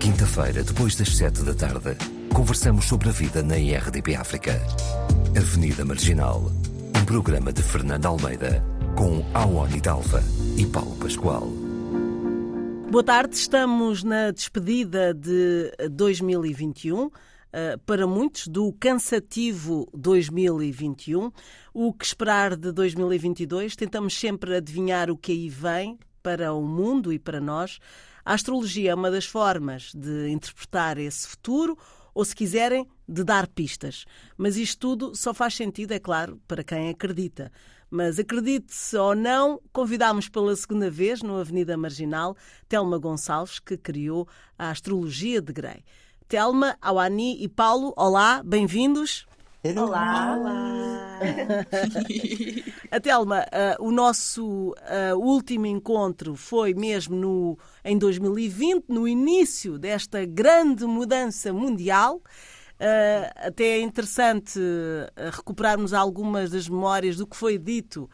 Quinta-feira, depois das sete da tarde, conversamos sobre a vida na IRDP África. Avenida Marginal, um programa de Fernando Almeida, com Awani Dalva e Paulo Pascoal. Boa tarde, estamos na despedida de 2021. Uh, para muitos, do cansativo 2021. O que esperar de 2022? Tentamos sempre adivinhar o que aí vem para o mundo e para nós. A astrologia é uma das formas de interpretar esse futuro ou, se quiserem, de dar pistas. Mas isto tudo só faz sentido, é claro, para quem acredita. Mas acredite-se ou não, convidámos pela segunda vez, no Avenida Marginal, Telma Gonçalves, que criou a Astrologia de Grey. Telma, Awani e Paulo, olá, bem-vindos. Olá! Olá! a Telma, uh, o nosso uh, último encontro foi mesmo no, em 2020, no início desta grande mudança mundial. Uh, até é interessante recuperarmos algumas das memórias do que foi dito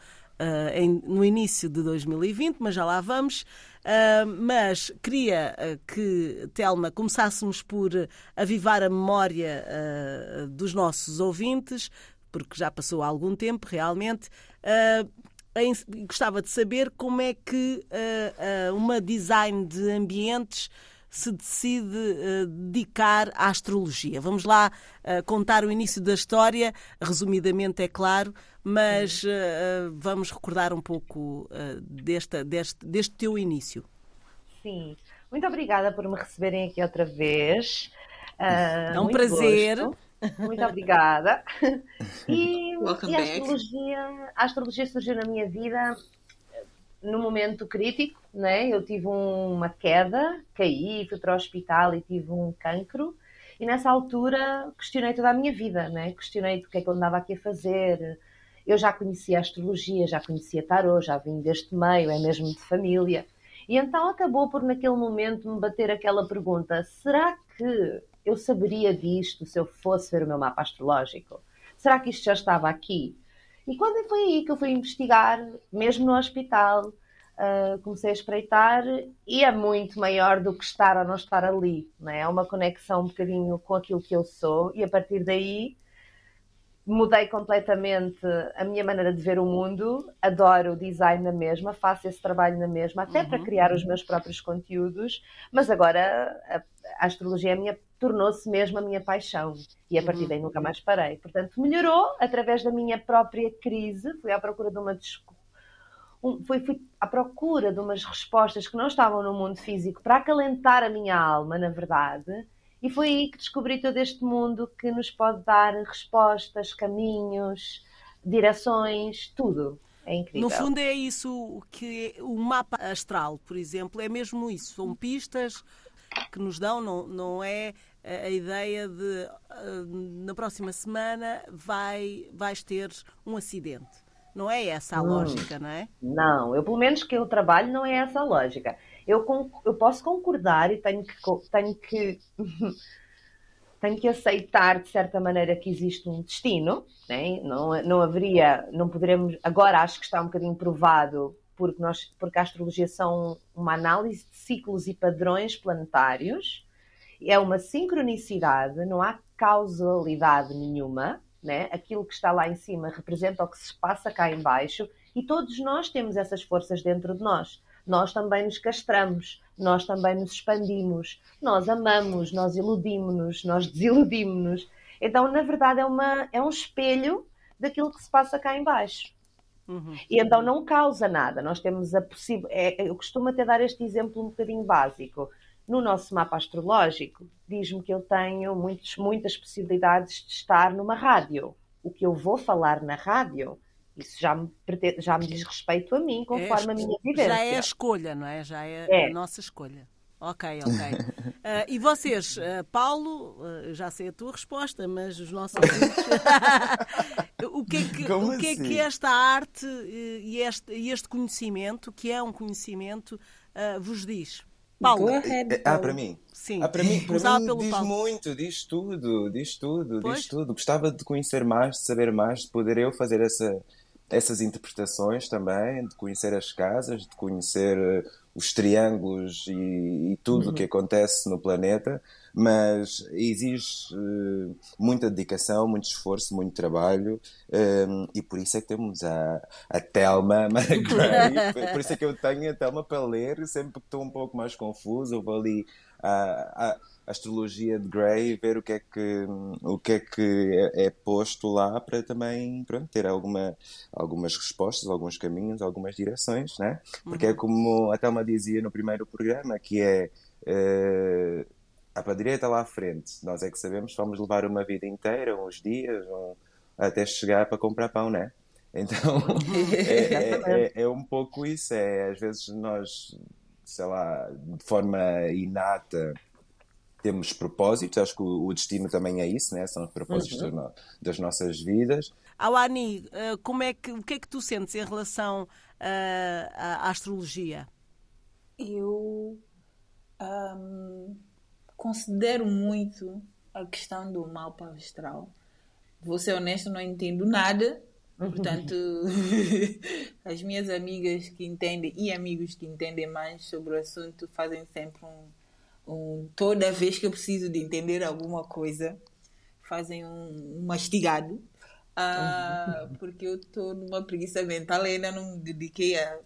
em, no início de 2020, mas já lá vamos. Uh, mas queria uh, que, Telma, começássemos por avivar a memória uh, dos nossos ouvintes, porque já passou algum tempo realmente. Em, gostava de saber como é que uma design de ambientes se decide uh, dedicar à astrologia. Vamos lá uh, contar o início da história, resumidamente, é claro, mas uh, vamos recordar um pouco desta, deste, deste teu início. Sim, muito obrigada por me receberem aqui outra vez. é um prazer. Gosto. Muito obrigada. E, e a, astrologia, a astrologia surgiu na minha vida no momento crítico, né? Eu tive uma queda, caí, fui para o hospital e tive um cancro. E nessa altura questionei toda a minha vida, né? Questionei o que é que eu andava aqui a fazer. Eu já conhecia astrologia, já conhecia tarô, já vim deste meio, é mesmo de família. E então acabou por naquele momento me bater aquela pergunta: será que eu saberia disto se eu fosse ver o meu mapa astrológico? Será que isto já estava aqui? E quando foi aí que eu fui investigar, mesmo no hospital, uh, comecei a espreitar e é muito maior do que estar ou não estar ali. Não é? é uma conexão um bocadinho com aquilo que eu sou e a partir daí mudei completamente a minha maneira de ver o mundo. Adoro o design na mesma, faço esse trabalho na mesma, até uhum. para criar os meus próprios conteúdos, mas agora a, a astrologia é minha tornou-se mesmo a minha paixão e a partir uhum. daí nunca mais parei. Portanto, melhorou através da minha própria crise, fui à procura de uma um, fui, fui à procura de umas respostas que não estavam no mundo físico para acalentar a minha alma, na verdade, e foi aí que descobri todo este mundo que nos pode dar respostas, caminhos, direções, tudo. É incrível. No fundo é isso que o mapa astral, por exemplo, é mesmo isso. São pistas que nos dão, não, não é a ideia de uh, na próxima semana vai, vais ter um acidente. Não é essa a hum, lógica, não é? Não, eu pelo menos que eu trabalho não é essa a lógica. Eu, eu posso concordar e tenho que, tenho que tenho que aceitar de certa maneira que existe um destino, né? não, não haveria, não poderemos, agora acho que está um bocadinho provado porque, nós, porque a astrologia são uma análise de ciclos e padrões planetários, é uma sincronicidade, não há causalidade nenhuma, né? aquilo que está lá em cima representa o que se passa cá em baixo e todos nós temos essas forças dentro de nós. Nós também nos castramos, nós também nos expandimos, nós amamos, nós iludimos-nos, nós desiludimos-nos. Então, na verdade, é, uma, é um espelho daquilo que se passa cá em baixo. Uhum. E então não causa nada. Nós temos a possível. É, eu costumo até dar este exemplo um bocadinho básico. No nosso mapa astrológico, diz-me que eu tenho muitos, muitas possibilidades de estar numa rádio. O que eu vou falar na rádio, isso já me, já me diz respeito a mim, conforme é, a minha vivência. Já é a escolha, não é? Já é, é. a nossa escolha. Ok, ok. Uh, e vocês, uh, Paulo, uh, já sei a tua resposta, mas os nossos o que é que, o que, é que assim? esta arte e este, este conhecimento, que é um conhecimento, vos diz? Paulo. Ahead, Paulo. Ah, para mim? Sim. Ah, para mim, para mim diz Paulo. muito, diz tudo, diz tudo, pois? diz tudo. Gostava de conhecer mais, de saber mais, de poder eu fazer essa, essas interpretações também, de conhecer as casas, de conhecer os triângulos e, e tudo o uhum. que acontece no planeta, mas exige uh, muita dedicação, muito esforço, muito trabalho um, e por isso é que temos a, a Telma por, por isso é que eu tenho a Telma para ler sempre que estou um pouco mais confuso, eu vou ali a, a astrologia de Gray, ver o que é que, o que, é, que é, é posto lá para também pronto, ter alguma, algumas respostas, alguns caminhos, algumas direções, né? Porque é uhum. é como a Thelma dizia no primeiro programa, que é uh, a para a direita lá à frente. Nós é que sabemos que vamos levar uma vida inteira, uns dias, um, até chegar para comprar pão, né? Então é, é, é, é um pouco isso, é às vezes nós sei lá, de forma inata temos propósitos, acho que o destino também é isso, né? são os propósitos uhum. das nossas vidas. Awani, eh, como é que, o que é que tu sentes em relação uh, à astrologia? Eu um, considero muito a questão do mapa astral. Vou ser honesta, não entendo nada. Portanto, as minhas amigas que entendem e amigos que entendem mais sobre o assunto fazem sempre um, um, toda vez que eu preciso de entender alguma coisa, fazem um, um mastigado. Uh, porque eu estou numa preguiça mental e ainda não me dediquei a,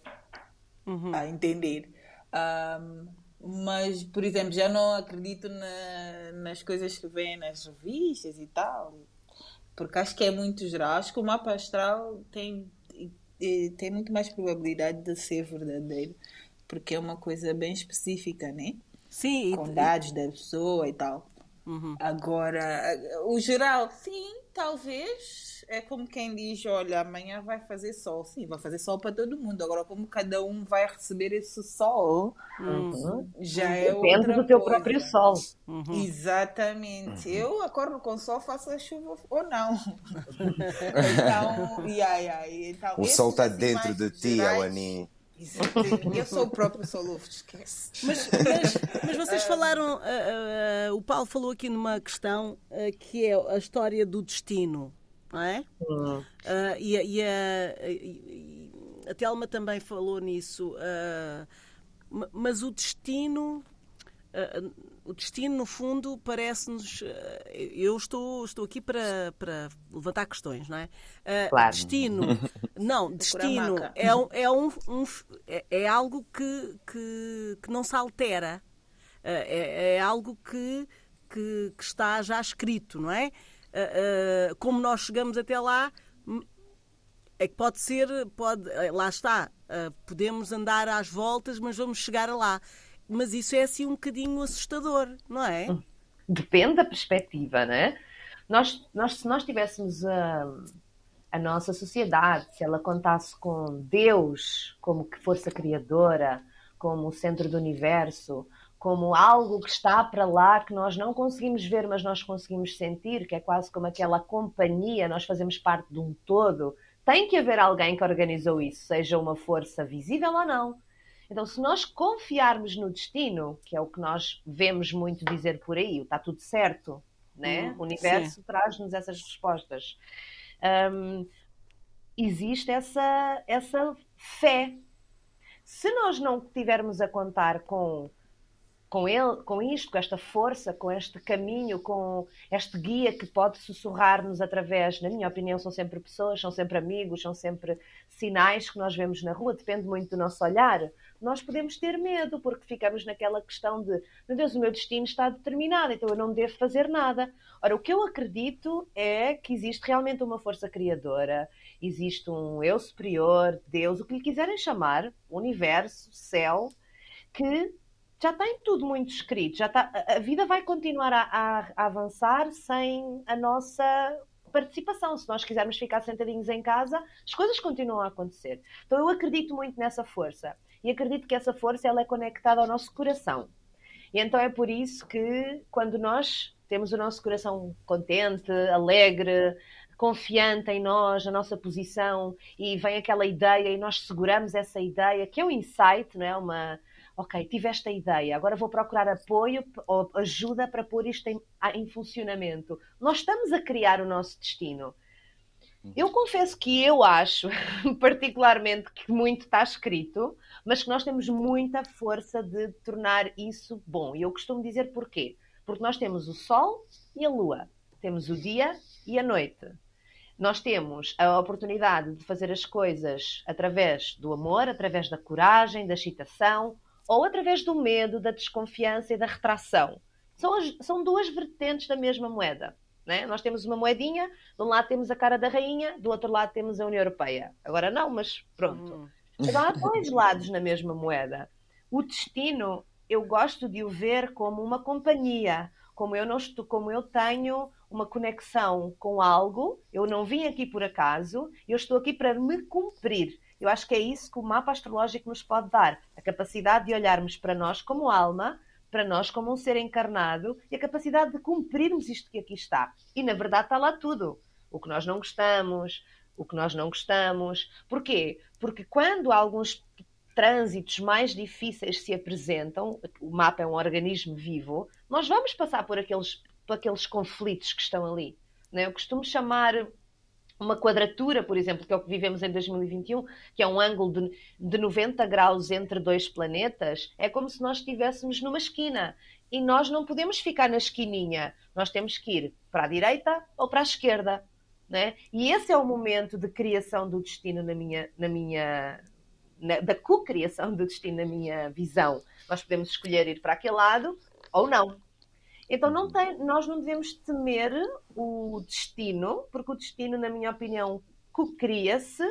uhum. a entender. Um, mas, por exemplo, já não acredito na, nas coisas que vêm nas revistas e tal, porque acho que é muito geral. Acho que o mapa astral tem, tem muito mais probabilidade de ser verdadeiro, porque é uma coisa bem específica, né? Sim. Com dados da pessoa e tal. Uhum. Agora, o geral, sim, talvez. É como quem diz: olha, amanhã vai fazer sol. Sim, vai fazer sol para todo mundo. Agora, como cada um vai receber esse sol, uhum. já é Depende outra do teu coisa. próprio sol. Uhum. Exatamente. Uhum. Eu acordo com sol, faço a chuva ou não. então, yeah, yeah, então, o sol está dentro de ti, Alani. Eu sou o próprio Solufo, esquece. Mas, mas, mas vocês falaram, uh, uh, o Paulo falou aqui numa questão uh, que é a história do destino, não é? Uhum. e, e, a, e, a Telma também falou nisso, mas o destino o destino, no fundo, parece-nos. Eh, eu estou, estou aqui para, para levantar questões, não é? Uh, claro. Destino. Não, destino é, um, é, um, um é, é, algo que, que, que, não se altera. Uh, é, é, algo que, que, que, está já escrito, não é? Uh, como nós chegamos até lá, hum, é que pode ser, pode, lá está, podemos andar às voltas, mas vamos chegar lá mas isso é assim um bocadinho assustador, não é? Depende da perspectiva, não é? Nós, nós, se nós tivéssemos a, a nossa sociedade, se ela contasse com Deus como que força criadora, como o centro do universo, como algo que está para lá que nós não conseguimos ver, mas nós conseguimos sentir, que é quase como aquela companhia, nós fazemos parte de um todo. Tem que haver alguém que organizou isso, seja uma força visível ou não. Então, se nós confiarmos no destino, que é o que nós vemos muito dizer por aí, está tudo certo, né? Hum, o universo traz-nos essas respostas. Um, existe essa, essa fé. Se nós não tivermos a contar com com ele, com isto, com esta força, com este caminho, com este guia que pode sussurrar-nos através, na minha opinião, são sempre pessoas, são sempre amigos, são sempre sinais que nós vemos na rua, depende muito do nosso olhar. Nós podemos ter medo porque ficamos naquela questão de, meu Deus, o meu destino está determinado, então eu não devo fazer nada. Ora, o que eu acredito é que existe realmente uma força criadora, existe um eu superior, Deus, o que lhe quiserem chamar, universo, céu, que já tem tudo muito escrito, já está, a vida vai continuar a, a, a, avançar sem a nossa participação. Se nós quisermos ficar sentadinhos em casa, as coisas continuam a acontecer. Então eu acredito muito nessa força e acredito que essa força ela é conectada ao nosso coração. E então é por isso que quando nós temos o nosso coração contente, alegre, confiante em nós, na nossa posição, e vem aquela ideia e nós seguramos essa ideia, que é um insight, não é? Uma, ok, tive esta ideia, agora vou procurar apoio ou ajuda para pôr isto em, em funcionamento. Nós estamos a criar o nosso destino. Eu confesso que eu acho, particularmente, que muito está escrito, mas que nós temos muita força de tornar isso bom. E eu costumo dizer porquê. Porque nós temos o Sol e a Lua, temos o dia e a noite. Nós temos a oportunidade de fazer as coisas através do amor, através da coragem, da excitação, ou através do medo, da desconfiança e da retração. São, as, são duas vertentes da mesma moeda. Né? Nós temos uma moedinha, de um lado temos a cara da rainha, do outro lado temos a União Europeia. Agora não, mas pronto. Então há dois lados na mesma moeda. O destino, eu gosto de o ver como uma companhia, como eu não estou, como eu tenho uma conexão com algo, eu não vim aqui por acaso, eu estou aqui para me cumprir. Eu acho que é isso que o mapa astrológico nos pode dar, a capacidade de olharmos para nós como alma, para nós como um ser encarnado e a capacidade de cumprirmos isto que aqui está. E na verdade está lá tudo. O que nós não gostamos, o que nós não gostamos. Porquê? Porque quando alguns trânsitos mais difíceis se apresentam, o mapa é um organismo vivo, nós vamos passar por aqueles, por aqueles conflitos que estão ali. Né? Eu costumo chamar uma quadratura, por exemplo, que é o que vivemos em 2021, que é um ângulo de, de 90 graus entre dois planetas, é como se nós estivéssemos numa esquina. E nós não podemos ficar na esquininha, nós temos que ir para a direita ou para a esquerda. Né? E esse é o momento de criação do destino na minha, na minha na, da co-criação do destino na minha visão. Nós podemos escolher ir para aquele lado ou não. Então não tem, nós não devemos temer o destino, porque o destino, na minha opinião, co-cria-se.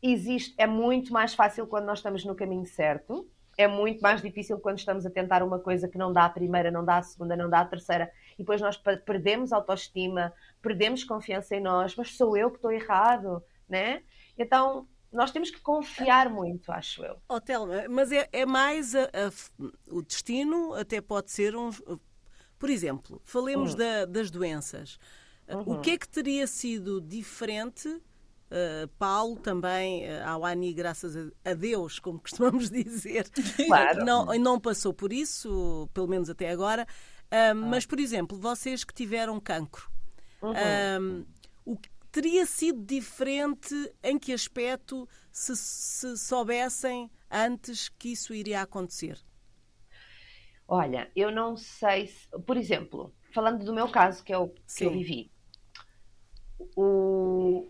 Existe, é muito mais fácil quando nós estamos no caminho certo. É muito mais difícil quando estamos a tentar uma coisa que não dá a primeira, não dá a segunda, não dá a terceira. E depois nós perdemos autoestima, perdemos confiança em nós. Mas sou eu que estou errado, né? Então nós temos que confiar muito, acho eu. Oh, Telma, mas é, é mais a, a, o destino, até pode ser um. Por exemplo, falemos uhum. da, das doenças. Uhum. O que é que teria sido diferente? Uh, Paulo também, uh, ao Ani, graças a Deus, como costumamos dizer, claro. não, não passou por isso, pelo menos até agora. Uh, mas, por exemplo, vocês que tiveram cancro, uhum. o, teria sido diferente em que aspecto se, se soubessem antes que isso iria acontecer? Olha, eu não sei se, por exemplo, falando do meu caso, que é o que eu vivi, o...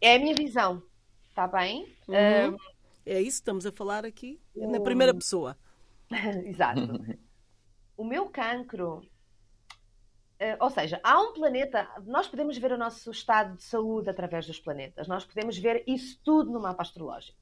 é a minha visão, está bem? Uhum. Um... É isso, estamos a falar aqui na primeira pessoa. Exato. o meu cancro Uh, ou seja, há um planeta, nós podemos ver o nosso estado de saúde através dos planetas, nós podemos ver isso tudo no mapa astrológico,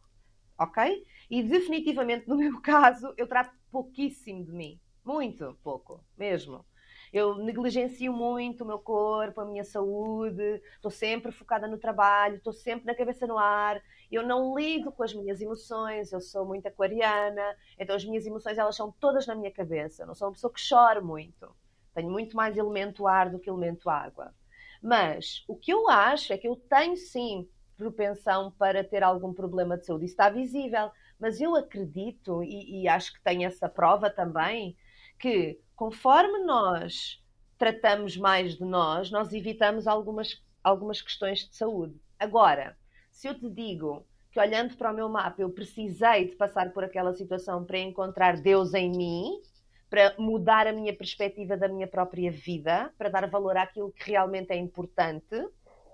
ok? E definitivamente, no meu caso, eu trato pouquíssimo de mim, muito pouco, mesmo. Eu negligencio muito o meu corpo, a minha saúde, estou sempre focada no trabalho, estou sempre na cabeça no ar, eu não lido com as minhas emoções, eu sou muito aquariana, então as minhas emoções elas são todas na minha cabeça, eu não sou uma pessoa que chora muito tenho muito mais elemento ar do que elemento água. Mas o que eu acho é que eu tenho sim propensão para ter algum problema de saúde. Isso está visível. Mas eu acredito, e, e acho que tem essa prova também, que conforme nós tratamos mais de nós, nós evitamos algumas, algumas questões de saúde. Agora, se eu te digo que olhando para o meu mapa eu precisei de passar por aquela situação para encontrar Deus em mim, para mudar a minha perspectiva da minha própria vida, para dar valor àquilo que realmente é importante,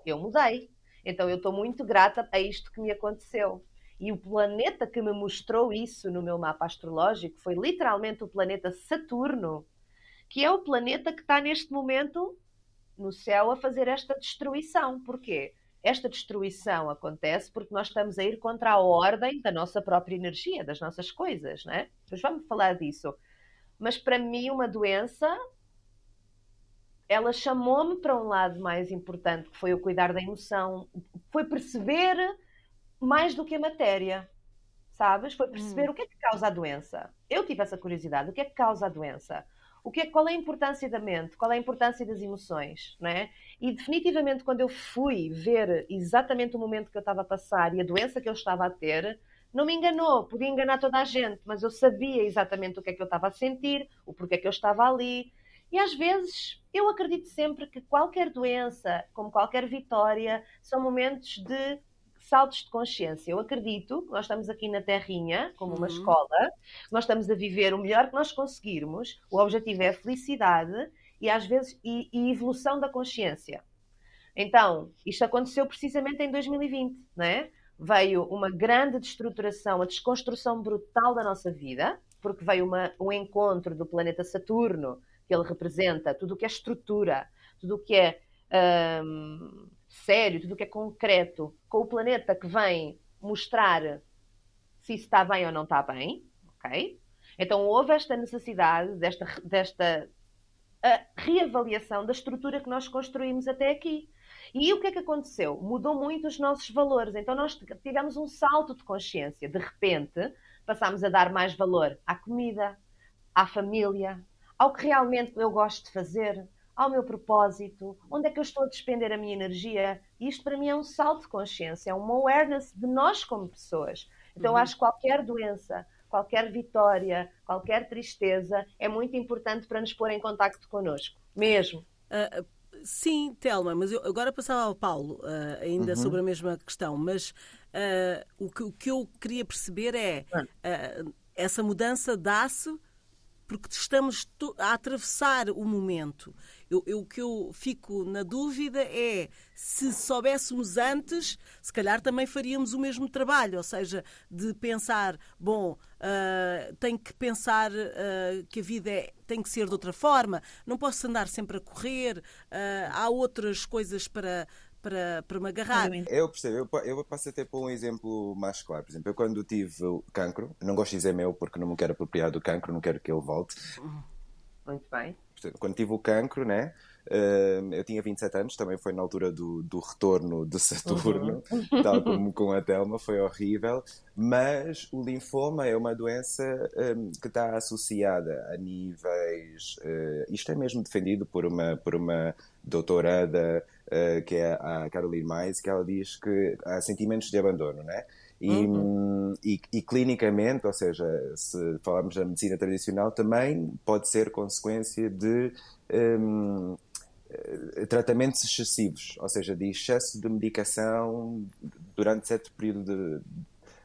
eu mudei. Então eu estou muito grata a isto que me aconteceu. E o planeta que me mostrou isso no meu mapa astrológico foi literalmente o planeta Saturno, que é o planeta que está neste momento no céu a fazer esta destruição. Porquê? Esta destruição acontece porque nós estamos a ir contra a ordem da nossa própria energia, das nossas coisas, né? Mas vamos falar disso. Mas para mim, uma doença, ela chamou-me para um lado mais importante, que foi o cuidar da emoção, foi perceber mais do que a matéria, sabes? Foi perceber hum. o que é que causa a doença. Eu tive essa curiosidade, o que é que causa a doença? O que é, qual é a importância da mente? Qual é a importância das emoções? Não é? E definitivamente, quando eu fui ver exatamente o momento que eu estava a passar e a doença que eu estava a ter, não me enganou, podia enganar toda a gente, mas eu sabia exatamente o que é que eu estava a sentir, o porquê que eu estava ali. E às vezes eu acredito sempre que qualquer doença, como qualquer vitória, são momentos de saltos de consciência. Eu acredito que nós estamos aqui na Terrinha, como uma uhum. escola, nós estamos a viver o melhor que nós conseguirmos, o objetivo é a felicidade e às vezes e, e evolução da consciência. Então, isto aconteceu precisamente em 2020, não é? Veio uma grande destruturação, a desconstrução brutal da nossa vida, porque veio uma, um encontro do planeta Saturno, que ele representa, tudo o que é estrutura, tudo o que é hum, sério, tudo o que é concreto, com o planeta que vem mostrar se isso está bem ou não está bem, ok? Então houve esta necessidade desta, desta reavaliação da estrutura que nós construímos até aqui. E o que é que aconteceu? Mudou muito os nossos valores. Então nós tivemos um salto de consciência. De repente, passámos a dar mais valor à comida, à família, ao que realmente eu gosto de fazer, ao meu propósito, onde é que eu estou a despender a minha energia. E isto para mim é um salto de consciência, é uma awareness de nós como pessoas. Então uhum. acho que qualquer doença, qualquer vitória, qualquer tristeza é muito importante para nos pôr em contacto connosco, mesmo. Uh, sim, Telma, mas eu agora passava ao Paulo, uh, ainda uhum. sobre a mesma questão, mas uh, o, que, o, que, eu queria perceber é essa mudança dá-se porque estamos a atravessar o momento. Eu, eu, o que eu fico na dúvida é se soubéssemos antes, se calhar também faríamos o mesmo trabalho, ou seja, de pensar, bom, uh, tenho que pensar uh, que a vida é, tem que ser de outra forma, não posso andar sempre a correr, uh, há outras coisas para, para, para me agarrar. Eu percebo, eu, eu passo até por um exemplo mais claro. Por exemplo, eu quando tive o cancro, não gosto de dizer meu porque não me quero apropriar do cancro, não quero que ele volte. Muito bem. Quando tive o cancro, né? Uh, eu tinha 27 anos, também foi na altura do, do retorno de Saturno, uhum. tal como com a Telma, foi horrível. Mas o linfoma é uma doença um, que está associada a níveis. Uh, isto é mesmo defendido por uma, por uma doutorada uh, que é a Caroline Mais, que ela diz que há sentimentos de abandono, né? E, uhum. e, e, clinicamente, ou seja, se falarmos da medicina tradicional, também pode ser consequência de um, eh, tratamentos excessivos, ou seja, de excesso de medicação durante certo período de,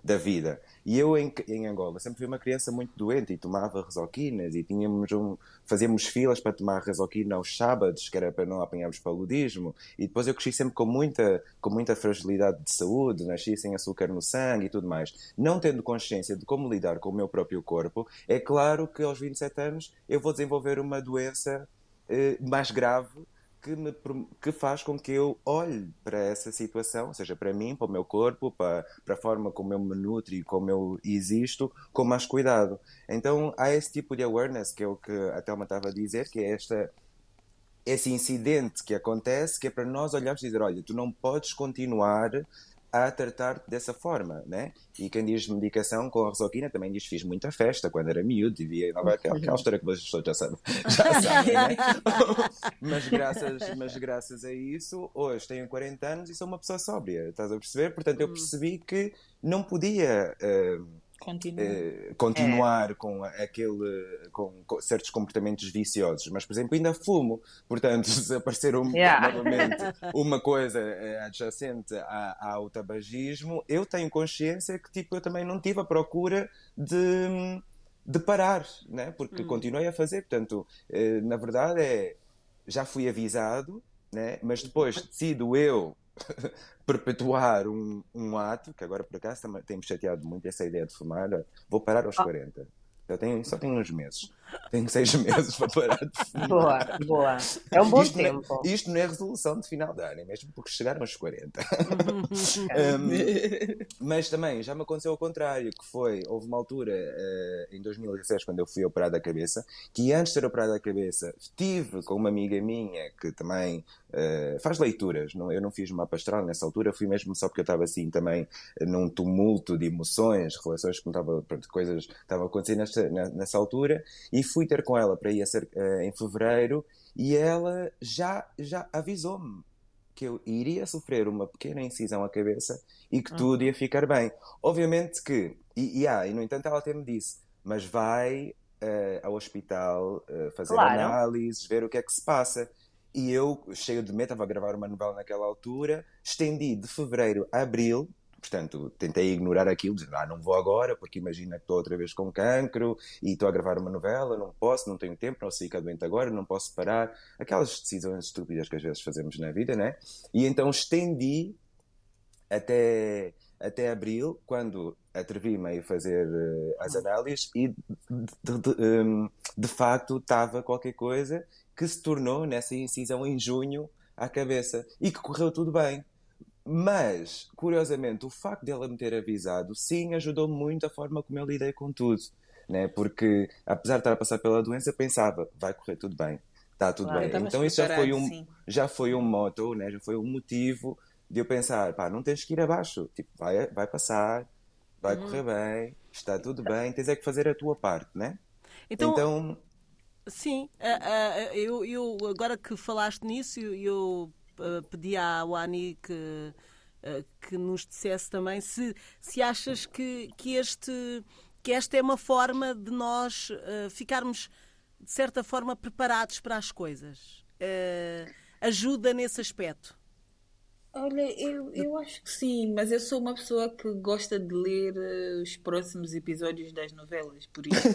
da vida. E eu em, em, Angola sempre fui uma criança muito doente e tomava resoquinas e tínhamos um, fazíamos filas para tomar resoquina aos sábados, que era para não apanharmos paludismo. E depois eu cresci sempre com muita, com muita fragilidade de saúde, nasci sem açúcar no sangue e tudo mais. Não tendo consciência de como lidar com o meu próprio corpo, é claro que aos 27 anos eu vou desenvolver uma doença eh, mais grave que, me, que faz com que eu olhe para essa situação, ou seja, para mim, para o meu corpo, para, para a forma como eu me nutro e como eu existo, com mais cuidado. Então há esse tipo de awareness, que é o que a Thelma estava a dizer, que é esta, esse incidente que acontece, que é para nós olharmos e dizer: olha, tu não podes continuar a tratar dessa forma, né? E quem diz medicação com a resoquina também diz fiz muita festa quando era miúdo e via aquela, aquela história que as pessoas já sabem, já sabem né? mas, graças, mas graças a isso, hoje tenho 40 anos e sou uma pessoa sóbria, estás a perceber? Portanto, eu hum. percebi que não podia... Uh, Uh, continuar é. com aquele com, certos comportamentos viciosos, mas por exemplo ainda fumo, portanto se aparecer um, yeah. novamente uma coisa uh, adjacente a, ao tabagismo, eu tenho consciência que tipo eu também não tive a procura de, de parar, né? porque hum. continuei a fazer, portanto uh, na verdade é já fui avisado, né? mas depois decido eu perpetuar um, um ato, que agora por acaso tem-me chateado muito essa ideia de fumar, vou parar aos 40. Ah. Eu tenho, só tenho uns meses. Tenho seis meses para parar de. Boa, boa. É um bom isto tempo. Não é, isto não é resolução de final de ano, é mesmo porque chegaram aos 40. um, mas também já me aconteceu ao contrário, que foi, houve uma altura uh, em 2016, quando eu fui operado da cabeça, que antes de ser operado da cabeça, estive com uma amiga minha que também uh, faz leituras. Não, eu não fiz uma astral nessa altura, fui mesmo só porque eu estava assim também num tumulto de emoções, relações que estava, pronto, coisas que estavam acontecendo nessa, nessa altura, e fui ter com ela para ir a ser, uh, em fevereiro e ela já, já avisou-me que eu iria sofrer uma pequena incisão à cabeça e que ah. tudo ia ficar bem. Obviamente que, e, e, ah, e no entanto ela até me disse, mas vai uh, ao hospital, uh, fazer claro. análises, ver o que é que se passa. E eu, cheio de medo, estava a gravar uma novela naquela altura, estendi de fevereiro a abril, portanto, tentei ignorar aquilo, dizendo, ah, não vou agora, porque imagina que estou outra vez com cancro e estou a gravar uma novela, não posso, não tenho tempo, não sei ficar doente agora, não posso parar. Aquelas decisões estúpidas que às vezes fazemos na vida, né? E então estendi até, até abril, quando atrevi-me a fazer uh, as análises e de, de, de, um, de facto estava qualquer coisa que se tornou nessa incisão em junho à cabeça e que correu tudo bem. Mas, curiosamente, o facto dela me ter avisado, sim, ajudou muito a forma como eu lidei com tudo. Né? Porque, apesar de estar a passar pela doença, pensava, vai correr tudo bem, está tudo claro, bem. Então, isso já foi um, já foi um moto, né? já foi um motivo de eu pensar, pá, não tens que ir abaixo, tipo, vai, vai passar, vai uhum. correr bem, está tudo bem, tens é que fazer a tua parte, né? Então, então Sim, eu, eu, agora que falaste nisso, eu, pedi à Wani que, que nos dissesse também se, se achas que, que, este, que esta é uma forma de nós ficarmos, de certa forma, preparados para as coisas. ajuda nesse aspecto. Olha, eu, eu acho que sim, mas eu sou uma pessoa que gosta de ler uh, os próximos episódios das novelas, por isso.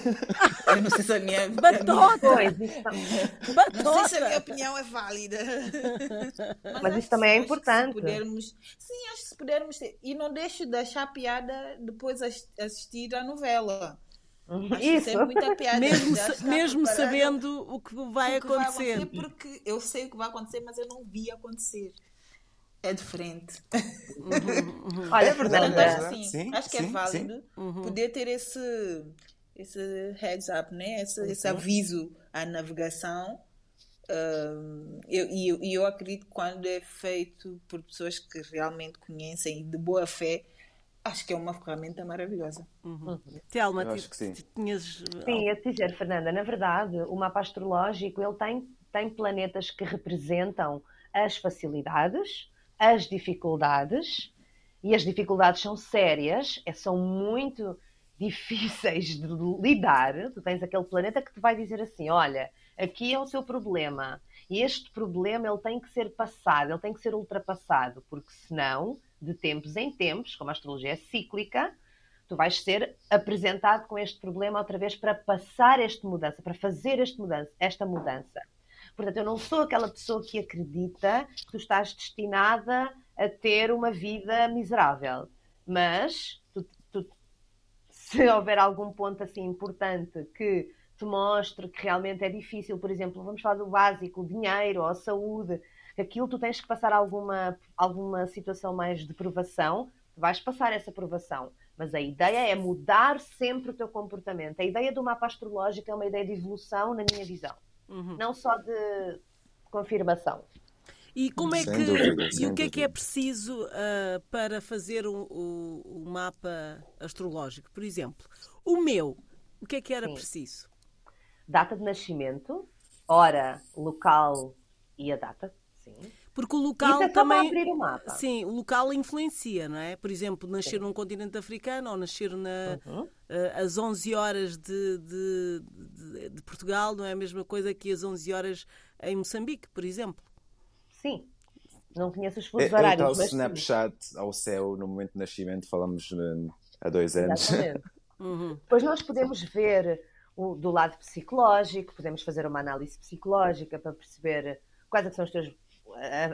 eu não sei se a minha. Batota! A minha... Batota! Não sei se a minha opinião é válida. mas, mas isso também é importante. Se pudermos... Sim, acho que se pudermos. Ter... E não deixo de achar piada depois assistir a novela. Isso. É muita piada. Mesmo, mesmo sabendo o que vai o que acontecer. Vai acontecer. Porque eu sei o que vai acontecer, mas eu não vi acontecer é diferente. Uhum. Olha, é verdade. Então, acho, assim, sim, acho que é sim, é válido uhum. poder ter esse, esse heads up, né? esse, esse uhum. aviso à navegação. Uh, eu, e eu, eu acredito que quando é feito por pessoas que realmente conhecem de boa fé, acho que é uma ferramenta maravilhosa. Uhum. uhum. Telma, acho que sim. tinhas. Sim, a dizer, Fernanda, na verdade, o mapa astrológico ele tem, tem planetas que representam as facilidades, as dificuldades, e as dificuldades são sérias, é, são muito difíceis de lidar. Tu tens aquele planeta que te vai dizer assim: olha, aqui é o seu problema, e este problema ele tem que ser passado, ele tem que ser ultrapassado, porque senão, de tempos em tempos, como a astrologia é cíclica, tu vais ser apresentado com este problema outra vez para passar esta mudança, para fazer mudança, esta mudança. Portanto, eu não sou aquela pessoa que acredita que tu estás destinada a ter uma vida miserável. Mas tu, tu, se houver algum ponto assim importante que te mostre que realmente é difícil, por exemplo, vamos falar do básico, o dinheiro ou a saúde, aquilo tu tens que passar alguma, alguma situação mais de provação, vais passar essa provação. Mas a ideia é mudar sempre o teu comportamento. A ideia do mapa astrológico é uma ideia de evolução, na minha visão uhum. não só de confirmação. E como é que dúvida, e o que é que é preciso uh, para fazer o, o, o, mapa astrológico? Por exemplo, o meu, o que é que era Sim. preciso? Data de nascimento, hora, local e a data. Sim. Porque o local é também. Abrir o mapa. Sim, o local influencia, não é? Por exemplo, nascer sim. num continente africano ou nascer na, uhum. uh, às 11 horas de, de, de, de, Portugal não é a mesma coisa que às 11 horas em Moçambique, por exemplo. Sim. Não conheço os fusos é, horários. É o Snapchat sim. ao céu no momento de nascimento, falamos uh, há dois anos. uhum. Depois nós podemos ver o, do lado psicológico, podemos fazer uma análise psicológica para perceber quais é são os teus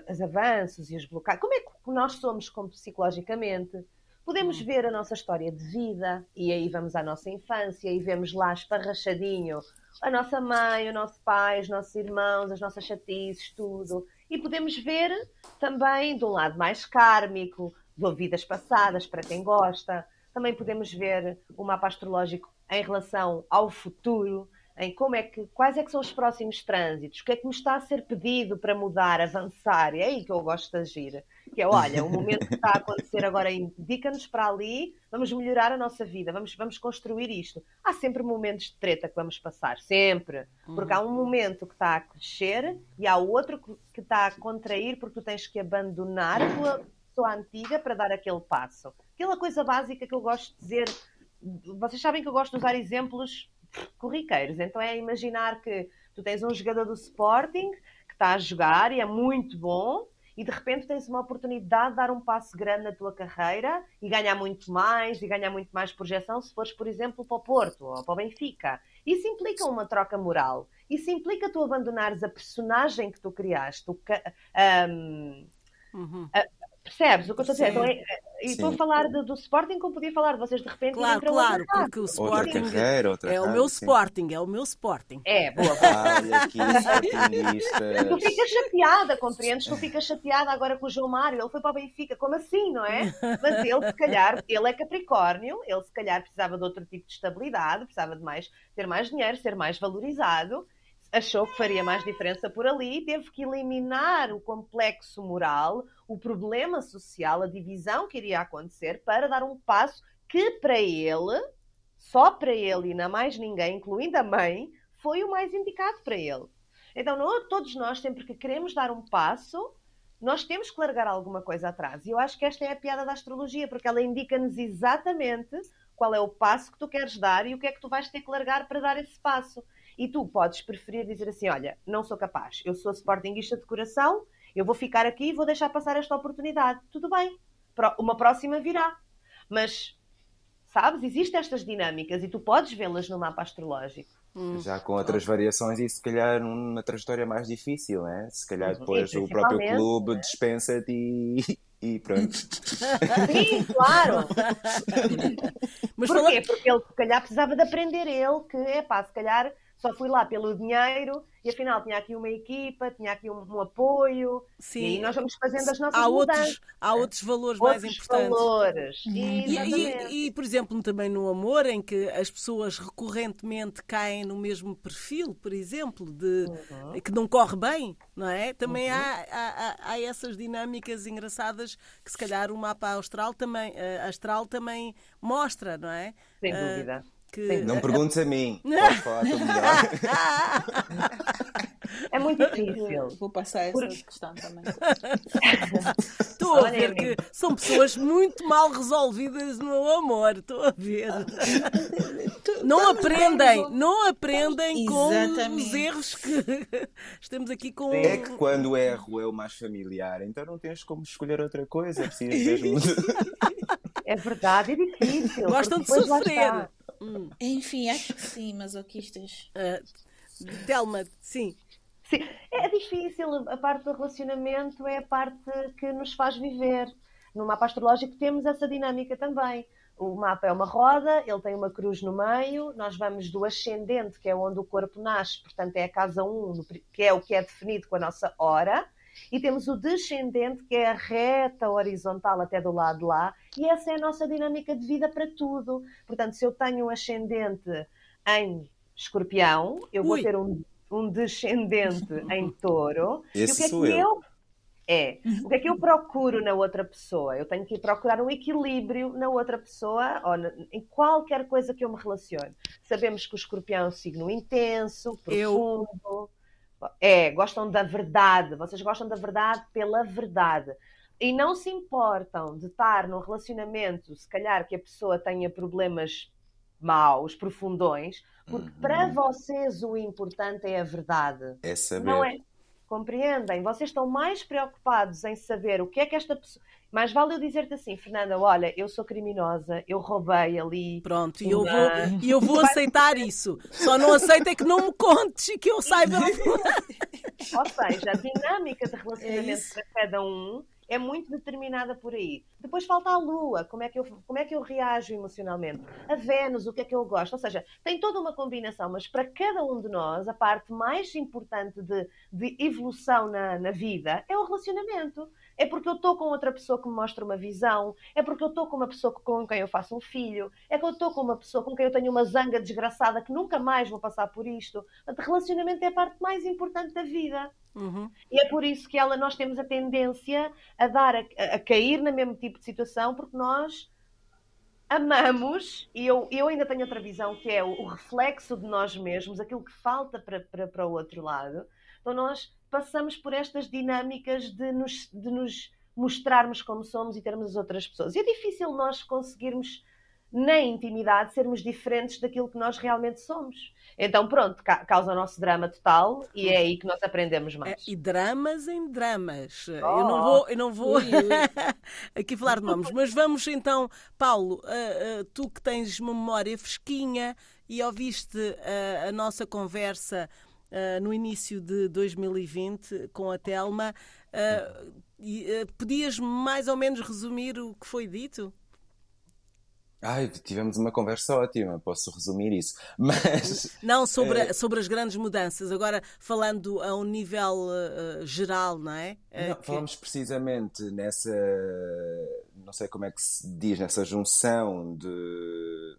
os avanços e os bloqueios. Como é que nós somos como psicologicamente? Podemos hum. ver a nossa história de vida e aí vamos à nossa infância e vemos lá esparrachadinho a nossa mãe, o nosso pai, os nossos irmãos, as nossas chatices, tudo. E podemos ver também de um lado mais kármico, de vidas passadas, para quem gosta. Também podemos ver o mapa astrológico em relação ao futuro, em como é que, quais é que são os próximos trânsitos, o que é que me está a ser pedido para mudar, avançar, é aí que eu gosto de agir. Que é, olha, o momento que está a acontecer agora indica-nos para ali, vamos melhorar a nossa vida, vamos, vamos construir isto. Há sempre momentos de treta que vamos passar, sempre. Porque há um momento que está a crescer e há outro que está a contrair porque tu tens que abandonar a tua pessoa antiga para dar aquele passo. Aquela coisa básica que eu gosto de dizer, vocês sabem que eu gosto de usar exemplos corriqueiros. Então é imaginar que tu tens um jogador do Sporting que está a jogar e é muito bom, e de repente tens uma oportunidade de dar um passo grande na tua carreira e ganhar muito mais, e ganhar muito mais projeção se fores, por exemplo, para o Porto ou para o Benfica. Isso implica uma troca moral. Isso implica tu abandonares a personagem que tu criaste. Um, uhum. a, Percebes o que eu estou a dizer? Então, é, e estou a falar do, do, Sporting como podia falar de vocês de repente. Claro, claro, porque o Sporting outra carreira, outra é o meu sim. Sporting, é o meu Sporting. É, boa. Olha aqui, tu ficas chateada, compreendes? Tu ficas chateada agora com o João Mário, ele foi para o Benfica, como assim, não é? Mas ele, se calhar, ele é Capricórnio, ele se calhar precisava de outro tipo de estabilidade, precisava de mais, ter mais dinheiro, ser mais valorizado achou que faria mais diferença por ali e teve que eliminar o complexo moral, o problema social, a divisão que iria acontecer para dar um passo que para ele, só para ele e não mais ninguém, incluindo a mãe, foi o mais indicado para ele. Então, não, todos nós, sempre que queremos dar um passo, nós temos que largar alguma coisa atrás. E eu acho que esta é a piada da astrologia, porque ela indica-nos exatamente qual é o passo que tu queres dar e o que é que tu vais ter que largar para dar esse passo. E tu podes preferir dizer assim: olha, não sou capaz, eu sou sportinguista de coração, eu vou ficar aqui e vou deixar passar esta oportunidade. Tudo bem, uma próxima virá. Mas, sabes, existem estas dinâmicas e tu podes vê-las no mapa astrológico. Hum. Já com outras variações e se calhar numa trajetória mais difícil, né? Se calhar uhum. depois o próprio clube dispensa-te e, e pronto. Sim, claro. Mas Porquê? Porque ele se calhar precisava de aprender ele que, é pá, se calhar só fui lá pelo dinheiro e afinal tinha aqui uma equipa, tinha aqui um, um apoio. Sim. E aí nós vamos fazendo as nossas há mudanças. Outros, há outros valores outros mais importantes. valores. Uhum. E, e, e, por exemplo, também no amor, em que as pessoas recorrentemente caem no mesmo perfil, por exemplo, de uhum. que não corre bem, não é? Também uhum. há, há, há, essas dinâmicas engraçadas que se calhar o mapa astral também, uh, astral também mostra, não é? Sem uh, dúvida. Que... Não perguntes a mim. Podes falar tu melhor. É muito difícil. Vou passar essa Por... questão também. Estou a ver que são pessoas muito mal resolvidas no amor. Estou a ver. Não aprendem, não aprendem com os erros que estamos aqui com. É que quando o erro é o mais familiar, então não tens como escolher outra coisa. É preciso mesmo. É verdade, é difícil. Gostam de sofrer. Hum. Enfim, acho que sim, masoquistas. Uh, Telma, sim. Sim, é difícil. A parte do relacionamento é a parte que nos faz viver. No mapa astrológico temos essa dinâmica também. O mapa é uma roda, ele tem uma cruz no meio, nós vamos do ascendente, que é onde o corpo nasce, portanto é a casa 1, que é o que é definido com a nossa hora, e temos o descendente, que é a reta horizontal até do lado de lá, e essa é a nossa dinâmica de vida para tudo. Portanto, se eu tenho um ascendente em escorpião, eu Ui. vou ter um, um descendente em touro. Esse e o que é sou que eu. eu é. O que é que eu procuro na outra pessoa? Eu tenho que procurar um equilíbrio na outra pessoa ou em qualquer coisa que eu me relacione. Sabemos que o escorpião é um signo intenso, profundo. Eu... É, gostam da verdade. Vocês gostam da verdade pela verdade. E não se importam de estar num relacionamento, se calhar que a pessoa tenha problemas maus, profundões, porque uhum. para vocês o importante é a verdade. É saber. Não é? Compreendem? Vocês estão mais preocupados em saber o que é que esta pessoa. Mais vale eu dizer-te assim, Fernanda, olha, eu sou criminosa, eu roubei ali. Pronto, e eu vou, e eu vou aceitar isso. Só não aceito é que não me contes e que eu saiba. Ou seja, a dinâmica de relacionamento é para cada um é muito determinada por aí. Depois falta a Lua, como é, que eu, como é que eu reajo emocionalmente? A Vênus, o que é que eu gosto? Ou seja, tem toda uma combinação, mas para cada um de nós, a parte mais importante de, de evolução na, na vida é o relacionamento. É porque eu estou com outra pessoa que me mostra uma visão, é porque eu estou com uma pessoa com quem eu faço um filho, é que eu estou com uma pessoa com quem eu tenho uma zanga desgraçada que nunca mais vou passar por isto. O relacionamento é a parte mais importante da vida. Uhum. E é por isso que ela, nós temos a tendência a dar a, a, cair no mesmo tipo de situação, porque nós amamos, e eu, eu ainda tenho outra visão que é o, o reflexo de nós mesmos, aquilo que falta para, para, para o outro lado. Então nós passamos por estas dinâmicas de nos, de nos mostrarmos como somos e termos as outras pessoas. E é difícil nós conseguirmos na intimidade, sermos diferentes daquilo que nós realmente somos. Então, pronto, causa o nosso drama total e é aí que nós aprendemos mais. É, e dramas em dramas. Oh. Eu não vou, eu não vou aqui falar de nomes, mas vamos então, Paulo, uh, uh, tu que tens memória fresquinha e ouviste uh, a nossa conversa no início de 2020 com a Telma, podias mais ou menos resumir o que foi dito? Ai, tivemos uma conversa ótima, posso resumir isso. Mas. Não, sobre, é... sobre as grandes mudanças, agora falando a um nível uh, geral, não é? Não, que... Falamos precisamente nessa. Não sei como é que se diz, nessa junção de,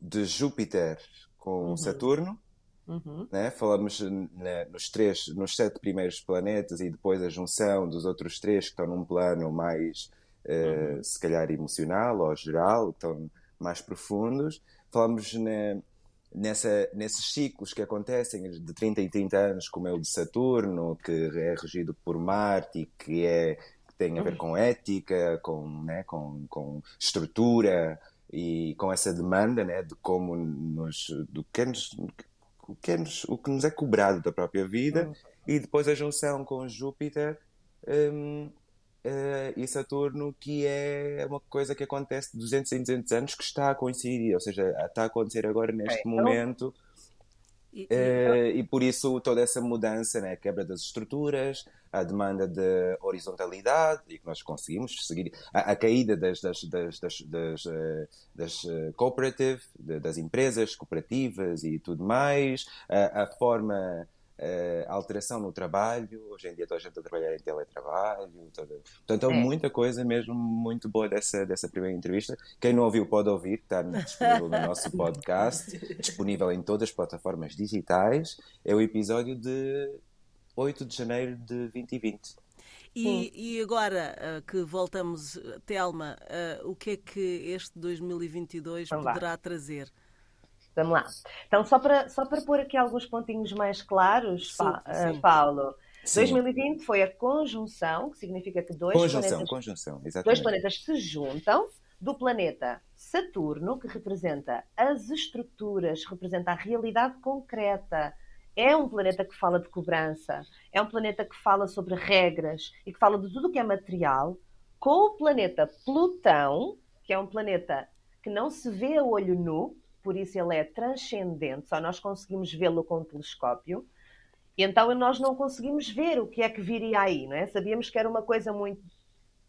de Júpiter com uhum. Saturno. Uhum. Né? Falamos né, nos três, nos sete primeiros planetas e depois a junção dos outros três que estão num plano mais uh, uhum. se calhar emocional ou geral, estão mais profundos. Falamos na, nessa, nesses ciclos que acontecem de 30 em 30 anos, como é o de Saturno, que é regido por Marte e que, é, que tem a ver com ética, com, né, com, com estrutura e com essa demanda né, de como nos, do que nos, o que, é nos, o que nos é cobrado da própria vida, uhum. e depois a junção com Júpiter, um, uh, e Saturno, que é uma coisa que acontece de 200 em 200 anos, que está a coincidir, ou seja, está a acontecer agora neste é, então... momento. E, uh, e, por isso toda essa mudança, né, a quebra das estruturas, a demanda de horizontalidade, e que nós conseguimos seguir, a, a caída das, das, das, das, das, uh, das cooperative, de, das empresas cooperativas e tudo mais, a, a forma uh, alteração no trabalho. Hoje em dia toda a gente a trabalhar em teletrabalho. Toda... Portanto, há é. muita coisa mesmo muito boa dessa, dessa primeira entrevista. Quem não ouviu pode ouvir, está disponível no nosso podcast, disponível em todas as plataformas digitais. É o episódio de 8 de janeiro de 2020. E, e, agora uh, que voltamos, Telma, uh, o que é que este 2022 então poderá trazer? Vamos lá. Então, só para, só para pôr aqui alguns pontinhos mais claros, sim, pa, sim. Uh, Paulo. Sim. 2020 foi a conjunção, que significa que dois conjunção, planetas, conjunção, exatamente. dois planetas se juntam do planeta Saturno, que representa as estruturas, representa a realidade concreta. É um planeta que fala de cobrança, é um planeta que fala sobre regras e que fala de tudo o que é material, com o planeta Plutão, que é um planeta que não se vê a olho nu, por isso ele é transcendente, só nós conseguimos vê-lo com o telescópio. E então nós não conseguimos ver o que é que viria aí, não é? Sabíamos que era uma coisa muito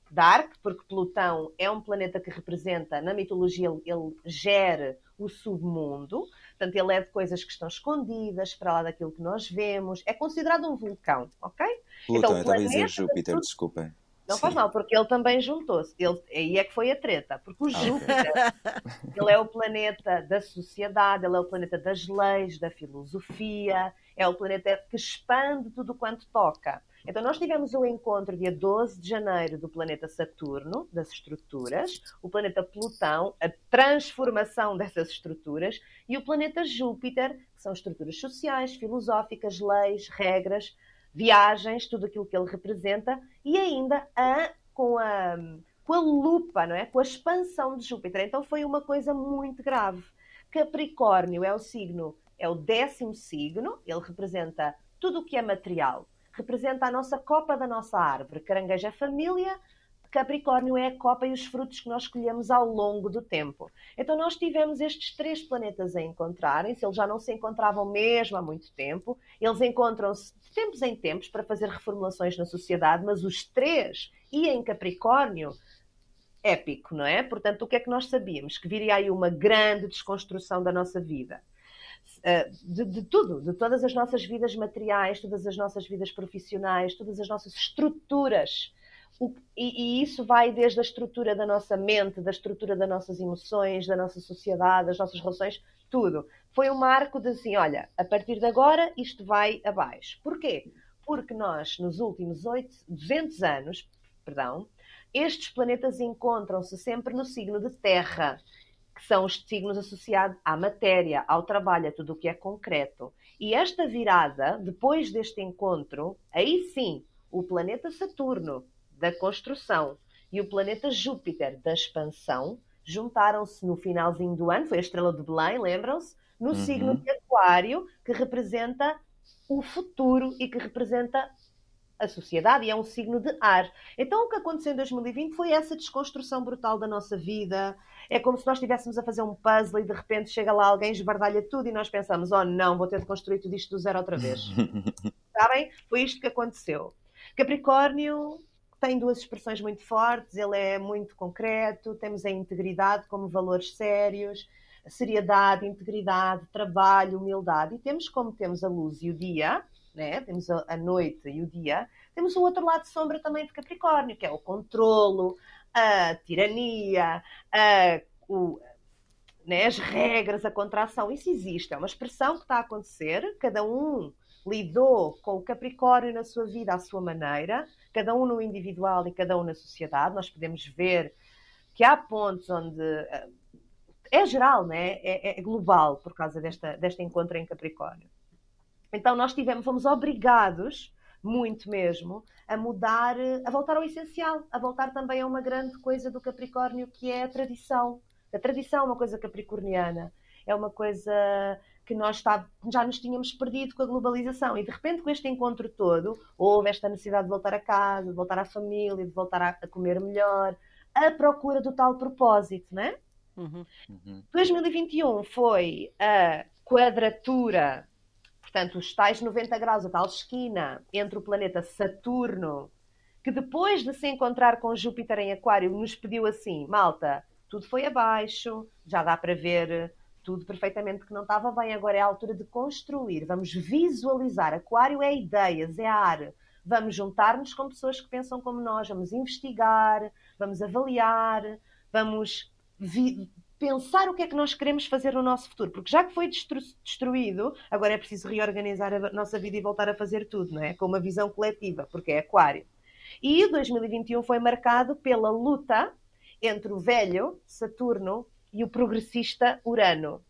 dark, porque Plutão é um planeta que representa, na mitologia, ele, ele gera o submundo, portanto, ele é de coisas que estão escondidas, para lá daquilo que nós vemos, é considerado um vulcão, ok? Plutão, então, eu estava a dizer Júpiter, desculpem. Não Sim. faz mal, porque ele também juntou-se. Ele, aí é que foi a treta, porque o ah, Júpiter, ele é o planeta da sociedade, ele é o planeta das leis, da filosofia, é o planeta que expande tudo quanto toca. Então, nós tivemos o encontro dia 12 de janeiro do planeta Saturno, das estruturas, o planeta Plutão, a transformação dessas estruturas, e o planeta Júpiter, que são estruturas sociais, filosóficas, leis, regras, viagens, tudo aquilo que ele representa, e ainda a, com, a, com a lupa, não é? com a expansão de Júpiter. Então foi uma coisa muito grave. Capricórnio é o signo, é o décimo signo, ele representa tudo o que é material, representa a nossa copa da nossa árvore. Caranguejo é família, Capricórnio é a copa e os frutos que nós escolhemos ao longo do tempo. Então, nós tivemos estes três planetas a encontrarem-se, eles já não se encontravam mesmo há muito tempo, eles encontram-se de tempos em tempos para fazer reformulações na sociedade, mas os três, e em Capricórnio, épico, não é? Portanto, o que é que nós sabíamos? Que viria aí uma grande desconstrução da nossa vida. Eh, de, de, tudo, de todas as nossas vidas materiais, todas as nossas vidas profissionais, todas as nossas estruturas o, e, e, isso vai desde a estrutura da nossa mente, da estrutura das nossas emoções, da nossa sociedade, das nossas relações, tudo. Foi um marco de assim, olha, a partir de agora isto vai abaixo. Porquê? Porque nós, nos últimos 8, 200 anos, perdão, estes planetas encontram-se sempre no signo de Terra, que são os signos associados à matéria, ao trabalho, a tudo o que é concreto. E esta virada, depois deste encontro, aí sim, o planeta Saturno, da construção, e o planeta Júpiter, da expansão, juntaram-se no finalzinho do ano, foi a estrela de Belém, lembram-se? No uhum. signo de Aquário, que representa o futuro e que representa a sociedade e é um signo de ar. Então o que aconteceu em 2020 foi essa desconstrução brutal da nossa vida. É como se nós estivéssemos a fazer um puzzle e de repente chega lá alguém, esbardalha tudo e nós pensamos: oh não, vou ter de construir tudo isto do zero outra vez. Sabem? Foi isto que aconteceu. Capricórnio tem duas expressões muito fortes, ele é muito concreto, temos a integridade como valores sérios, seriedade, integridade, trabalho, humildade, e temos como temos a luz e o dia, né? temos a, noite e o dia, temos um outro lado de sombra também de Capricórnio, que é o controlo, a tirania, a, o, né, as regras, a contração. Isso existe, é uma expressão que está a acontecer, cada um lidou com o Capricórnio na sua vida à sua maneira, cada um no individual e cada um na sociedade. Nós podemos ver que há pontos onde eh, é geral, né? é, é global por causa desta, desta encontro em Capricórnio. Então nós tivemos, fomos obrigados, muito mesmo, a mudar, a voltar ao essencial, a voltar também a uma grande coisa do Capricórnio que é a tradição. A tradição é uma coisa capricorniana, é uma coisa que nós está, já nos tínhamos perdido com a globalização. E de repente, com este encontro todo, houve esta necessidade de voltar a casa, de voltar à família, de voltar a, a comer melhor, a procura do tal propósito, né? Uhum. Uhum. 2021 foi a quadratura, portanto, os tais 90 graus, a tal esquina entre o planeta Saturno, que depois de se encontrar com Júpiter em Aquário, nos pediu assim: malta, tudo foi abaixo, já dá para ver tudo perfeitamente que não estava bem. Agora é a altura de construir. Vamos visualizar. Aquário é ideias, é ar. Vamos juntar-nos com pessoas que pensam como nós, vamos investigar, vamos avaliar, vamos pensar o que é que nós queremos fazer no nosso futuro. Porque já que foi destru destruído, agora é preciso reorganizar a nossa vida e voltar a fazer tudo, não é? Com uma visão coletiva, porque é Aquário. E 2021 foi marcado pela luta entre o velho Saturno e o progressista Urano.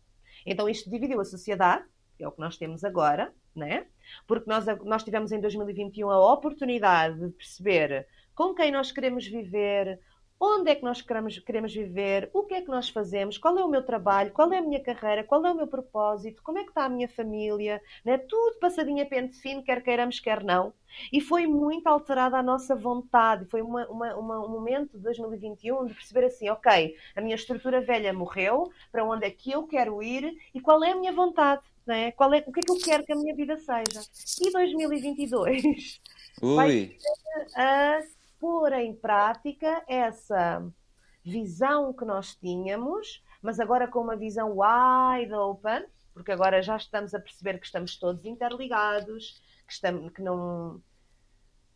Então isto dividiu a sociedade, que é o que nós temos agora, né? porque nós, nós tivemos em 2021 a oportunidade de perceber com quem nós queremos viver, onde é que nós queremos, queremos viver, o que é que nós fazemos, qual é o meu trabalho, qual é a minha carreira, qual é o meu propósito, como é que está a minha família, né? tudo passadinho a pente fino, quer queiramos, quer não. E foi muito alterada a nossa vontade. Foi uma, uma, uma, um momento de 2021 de perceber assim: ok, a minha estrutura velha morreu, para onde é que eu quero ir e qual é a minha vontade? Né? Qual é, o que é que eu quero que a minha vida seja? E 2022 Ui. vai ser a pôr em prática essa visão que nós tínhamos, mas agora com uma visão wide open, porque agora já estamos a perceber que estamos todos interligados, que, estamos, que não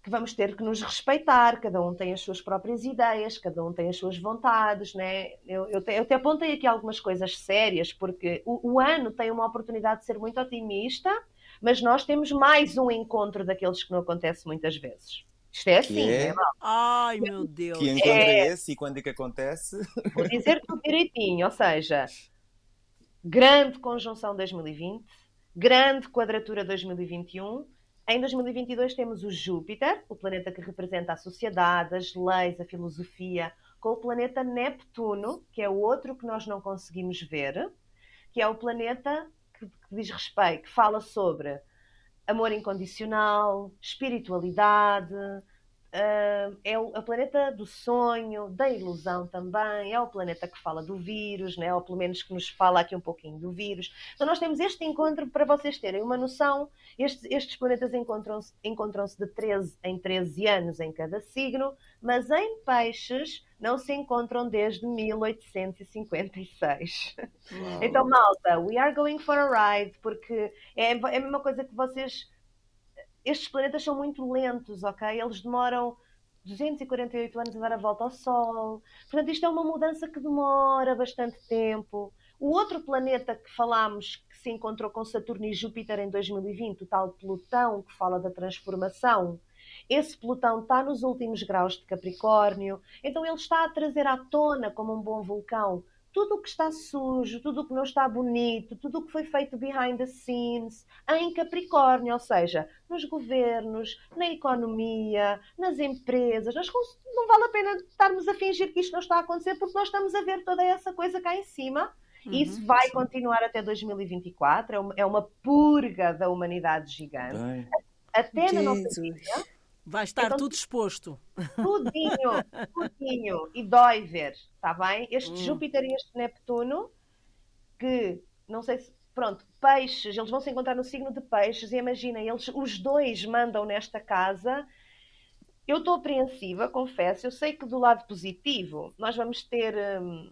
que vamos ter que nos respeitar, cada um tem as suas próprias ideias, cada um tem as suas vontades, né? Eu, eu, te, eu te apontei aqui algumas coisas sérias, porque o, o, ano tem uma oportunidade de ser muito otimista, mas nós temos mais um encontro daqueles que não acontece muitas vezes. Isto é assim, é? Né, Ai, meu Deus. Que encontro é, é esse e quando é que acontece? Vou dizer tudo direitinho, ou seja, grande conjunção 2020, grande quadratura 2021. Em 2022 temos o Júpiter, o planeta que representa a sociedade, as leis, a filosofia, com o planeta Neptuno, que é o outro que nós não conseguimos ver, que é o planeta que, que diz respeito, que fala sobre amor incondicional, espiritualidade, Uh, é o, planeta do sonho, da ilusão também, é o planeta que fala do vírus, né? ou pelo menos que nos fala aqui um pouquinho do vírus. Então, nós temos este encontro para vocês terem uma noção. Estes, estes planetas encontram-se encontram de 13 em 13 anos em cada signo, mas em peixes não se encontram desde 1856. Wow. Então, malta, we are going for a ride, porque é, é a mesma coisa que vocês estes planetas são muito lentos, ok? Eles demoram 248 anos a dar a volta ao Sol. Portanto, isto é uma mudança que demora bastante tempo. O outro planeta que falámos, que se encontrou com Saturno e Júpiter em 2020, o tal Plutão, que fala da transformação, esse Plutão está nos últimos graus de Capricórnio, então ele está a trazer à tona, como um bom vulcão, tudo o que está sujo, tudo o que não está bonito, tudo o que foi feito behind the scenes, em Capricórnio, ou seja, nos governos, na economia, nas empresas. Nós não vale a pena estarmos a fingir que isto não está a acontecer, porque nós estamos a ver toda essa coisa cá em cima. Uhum, Isso vai sim. continuar até 2024, é uma, é uma purga da humanidade gigante. Bem. Até Jesus. na nossa vida Vai estar então, tudo exposto. Tudinho, tudinho. E dói ver, está bem? Este hum. Júpiter e este Neptuno, que não sei se. Pronto, peixes, eles vão se encontrar no signo de peixes, e imagina, eles, os dois mandam nesta casa. Eu estou apreensiva, confesso. Eu sei que do lado positivo nós vamos ter hum,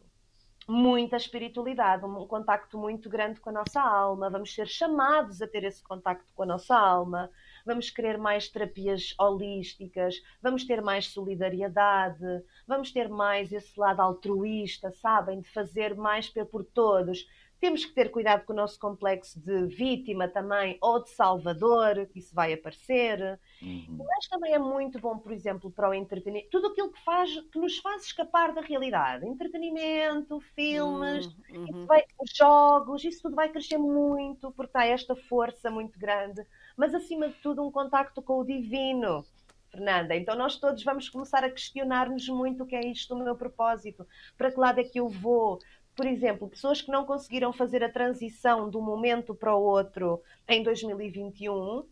muita espiritualidade, um contacto muito grande com a nossa alma, vamos ser chamados a ter esse contacto com a nossa alma vamos querer mais terapias holísticas, vamos ter mais solidariedade, vamos ter mais esse lado altruísta, sabem, de fazer mais por todos. Temos que ter cuidado com o nosso complexo de vítima também, ou de salvador, que isso vai aparecer. Uhum. Mas também é muito bom, por exemplo, para o entretenimento. Tudo aquilo que, faz, que nos faz escapar da realidade. Entretenimento, filmes, uhum. vai, jogos, isso tudo vai crescer muito, porque há esta força muito grande mas acima de tudo um contacto com o divino. Fernanda, então nós todos vamos começar a questionar-nos muito o que é isto, o meu propósito, para que lado é que eu vou, por exemplo, pessoas que não conseguiram fazer a transição de um momento para o outro em 2021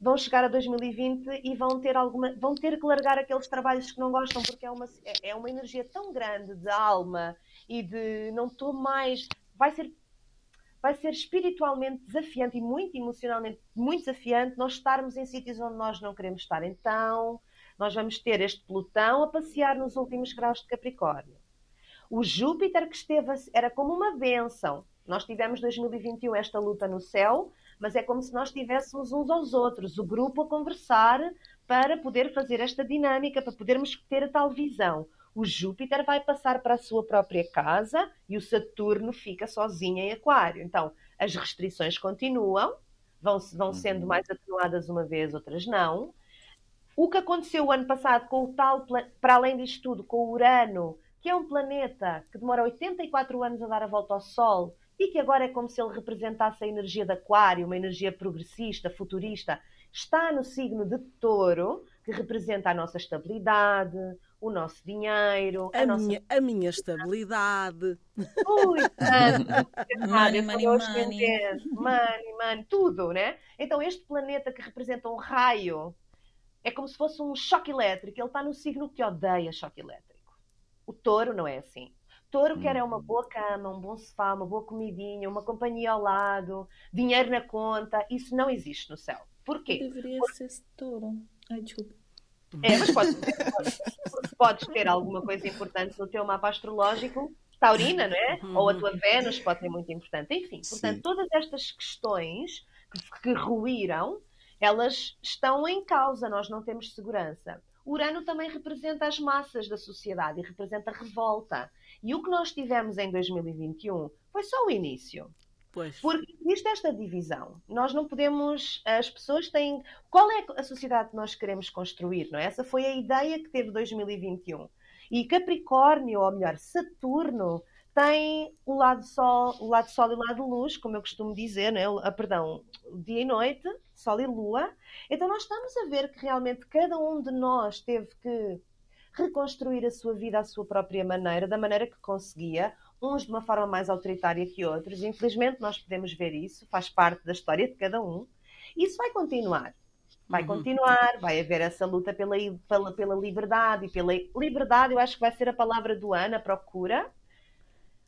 vão chegar a 2020 e vão ter alguma vão ter que largar aqueles trabalhos que não gostam porque é uma é uma energia tão grande de alma e de não estou mais vai ser vai ser espiritualmente desafiante e muito emocionalmente muito desafiante nós estarmos em sítios onde nós não queremos estar. Então, nós vamos ter este Plutão a passear nos últimos graus de Capricórnio. O Júpiter que esteve era como uma benção. Nós tivemos 2021 esta luta no céu, mas é como se nós tivéssemos uns aos outros, o grupo a conversar para poder fazer esta dinâmica, para podermos ter a tal visão o Júpiter vai passar para a sua própria casa e o Saturno fica sozinho em Aquário. Então, as restrições continuam, vão, vão sendo uhum. mais atenuadas uma vez, outras não. O que aconteceu o ano passado com o tal, para além disto tudo, com o Urano, que é um planeta que demora 84 anos a dar a volta ao Sol e que agora é como se ele representasse a energia de Aquário, uma energia progressista, futurista, está no signo de Touro, que representa a nossa estabilidade, o nosso dinheiro, a, a nossa... minha, a minha estabilidade. Ui, tanto, money, money, money. money, money, tudo, né? Então este planeta que representa um raio é como se fosse um choque elétrico. Ele está no signo que odeia choque elétrico. O touro não é assim. Touro quer é uma hum. boa cama, um bom sofá, uma boa comidinha, uma companhia ao lado, dinheiro na conta. Isso não existe no céu. Porquê? Deveria Por... ser touro. Ai, desculpa. É, mas pode, podes ter alguma coisa importante no teu mapa astrológico, taurina, não é? Ou a tua Vênus pode ser muito importante. Enfim, portanto, Sim. todas estas questões que, que ruíram, elas estão em causa, nós não temos segurança. Urano também representa as massas da sociedade e representa a revolta. E o que nós tivemos em 2021 foi só o início. Pois. Porque existe esta divisão. Nós não podemos. As pessoas têm. Qual é a sociedade que nós queremos construir? Não é? Essa foi a ideia que teve 2021. E Capricórnio, ou melhor, Saturno, tem o lado sol, o lado sol e o lado luz, como eu costumo dizer, não é? ah, perdão, dia e noite, sol e lua. Então nós estamos a ver que realmente cada um de nós teve que reconstruir a sua vida à sua própria maneira, da maneira que conseguia, uns de uma forma mais autoritária que outros. Infelizmente, nós podemos ver isso, faz parte da história de cada um. Isso vai continuar. Vai uhum. continuar, vai haver essa luta pela, pela, pela liberdade e pela liberdade, eu acho que vai ser a palavra do ano, a procura.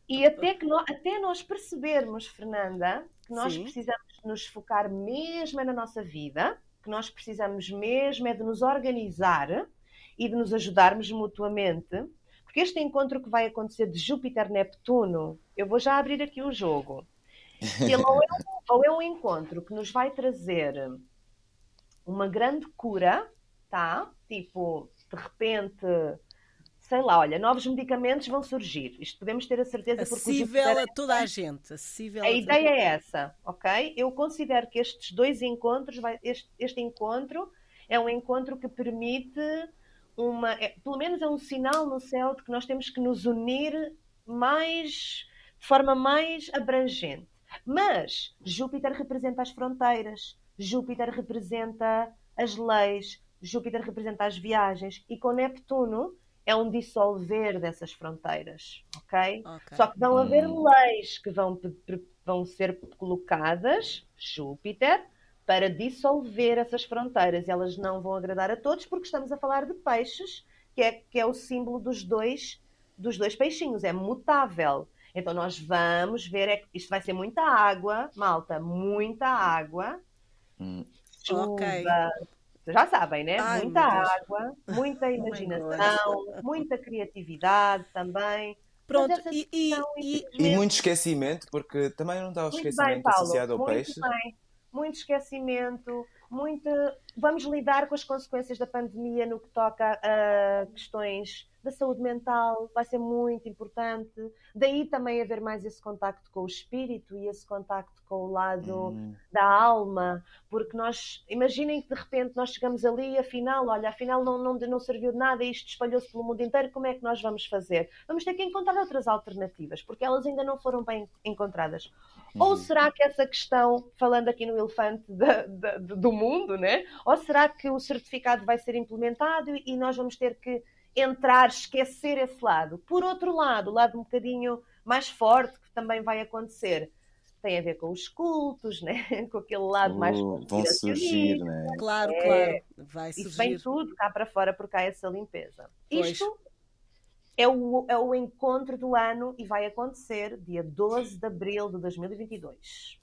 E até, que nós, até nós percebermos, Fernanda, que nós Sim. precisamos nos focar mesmo é na nossa vida, que nós precisamos mesmo é de nos organizar e de nos ajudarmos mutuamente porque este encontro que vai acontecer de Júpiter-Neptuno, eu vou já abrir aqui o jogo. Ele ou é, um, ou é um encontro que nos vai trazer uma grande cura, tá? Tipo, de repente, sei lá, olha, novos medicamentos vão surgir. Isto podemos ter a certeza porque acessível a toda a gente. Acessível a, a ideia é essa, ok? Eu considero que estes dois encontros, este, este encontro é um encontro que permite uma, é, pelo menos é um sinal no céu de que nós temos que nos unir mais de forma mais abrangente. Mas Júpiter representa as fronteiras, Júpiter representa as leis, Júpiter representa as viagens e com Neptuno é um dissolver dessas fronteiras, ok? okay. Só que vão haver hum. leis que vão, vão ser colocadas, Júpiter, para dissolver essas fronteiras. Elas não vão agradar a todos porque estamos a falar de peixes, que é, que é o símbolo dos dois, dos dois peixinhos, é mutável. Então nós vamos ver, é, isto vai ser muita água, malta, muita água, hum. chuva, okay. já sabem, né? Ai, muita água, muita oh imaginação, oh muita criatividade também. Pronto, e, e, e, e, muito esquecimento, porque também não está o esquecimento bem, Paulo, associado ao muito peixe. Bem, muito esquecimento, muita. Vamos lidar com as consequências da pandemia no que toca a questões da saúde mental, vai ser muito importante. Daí também haver mais esse contacto com o espírito e esse contacto com o lado hum. da alma, porque nós, imaginem que de repente nós chegamos ali e afinal, olha, afinal não, não, não serviu de nada, isto espalhou-se pelo mundo inteiro, como é que nós vamos fazer? Vamos ter que encontrar outras alternativas, porque elas ainda não foram bem encontradas. Ou uhum. será que essa questão, falando aqui no elefante da, da, do mundo, né? Ou será que o certificado vai ser implementado e nós vamos ter que entrar, esquecer esse lado. Por outro lado, o lado um bocadinho mais forte que também vai acontecer tem a ver com os cultos, né? com aquele lado uh, mais vão surgir, né? Claro, é, claro, vai surgir. Isso vem tudo cá para fora porque há essa limpeza. Pois. Isto é o, é o encontro do ano e vai acontecer dia 12 de abril de 2022.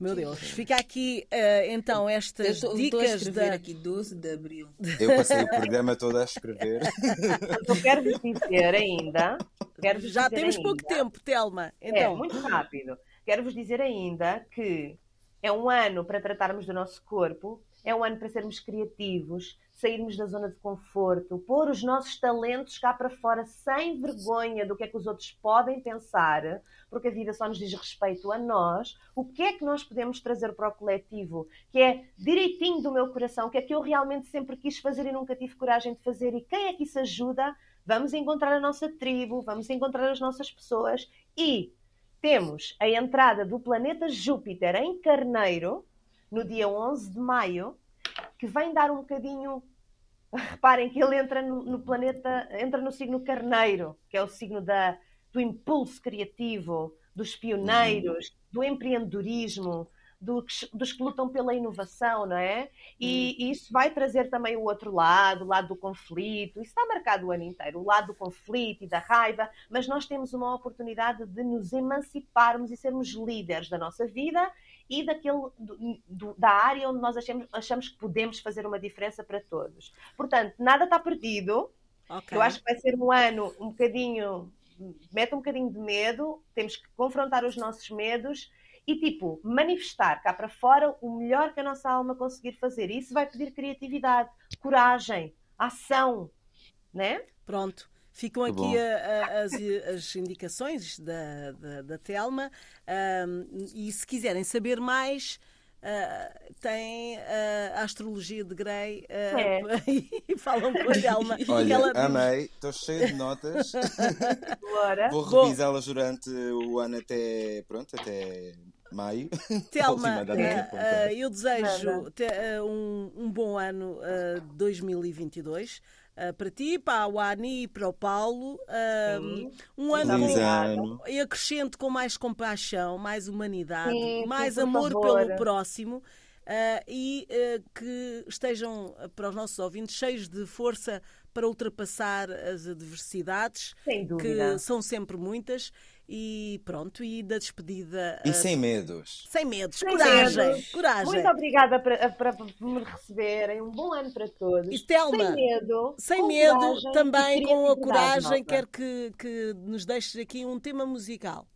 Meu Deus, fica aqui uh, então estas eu tô, dicas estou a da... aqui 12 de abril. Eu passei o programa todo a escrever. Eu quero vos dizer ainda. Quero -vos Já dizer temos ainda, pouco tempo, Telma. É, então. É, muito rápido. Quero vos dizer ainda que é um ano para tratarmos do nosso corpo, é um ano para sermos criativos, sairmos da zona de conforto, pôr os nossos talentos cá para fora sem vergonha do que é que os outros podem pensar, porque a vida só nos diz respeito a nós. O que é que nós podemos trazer para o coletivo, que é direitinho do meu coração, o que é que eu realmente sempre quis fazer e nunca tive coragem de fazer, e quem é que isso ajuda? Vamos encontrar a nossa tribo, vamos encontrar as noças pessoas e temos a entrada do planeta Júpiter em Carneiro no dia 11 de maio que vem dar um bocadinho. Reparem que ele entra no, no, planeta, entra no signo Carneiro, que é o signo da, do impulso criativo, dos pioneiros, do empreendedorismo, dos, dos, que lutam pela inovação, não é? E, e, isso vai trazer também o outro lado, o lado do conflito. Isso está marcado o ano inteiro, o lado do conflito e da raiva, mas nós temos uma oportunidade de nos emanciparmos e sermos líderes da nossa vida e daquele, do, do, da área onde nós achamos, achamos que podemos fazer uma diferença para todos. Portanto, nada está perdido. Okay. Eu acho que vai ser um ano um bocadinho. mete um bocadinho de medo, temos que confrontar os nossos medos e, tipo, manifestar cá para fora o melhor que a nossa alma conseguir fazer. E isso vai pedir criatividade, coragem, ação, né? Pronto. Ficam aqui a, a, as, as, indicações da, da, da Telma um, e se quiserem saber mais. Uh, tem uh, a astrologia de Grey uh, é. e falam com a Telma. Olha, ela... amei, estou cheio de notas. Vou revisá-las durante o ano até, pronto, até maio. Telma, eu desejo um, um bom ano 2022 uh, para ti, para a Wani e para o Paulo. Uh, um ano, com, e acrescente com mais compaixão, mais humanidade, sim, mais sim, amor favor. pelo próximo. Uh, e uh, que estejam para os nossos ouvintes cheios de força para ultrapassar as adversidades, que são sempre muitas, e pronto, e da despedida. E uh, sem medos. Sem medos, sem coragem, medos. coragem. Muito obrigada por, me receberem. Um bom ano para todos. E Telma, sem medo, sem medo coragem, também com a coragem, quero que, que nos deixes aqui um tema musical.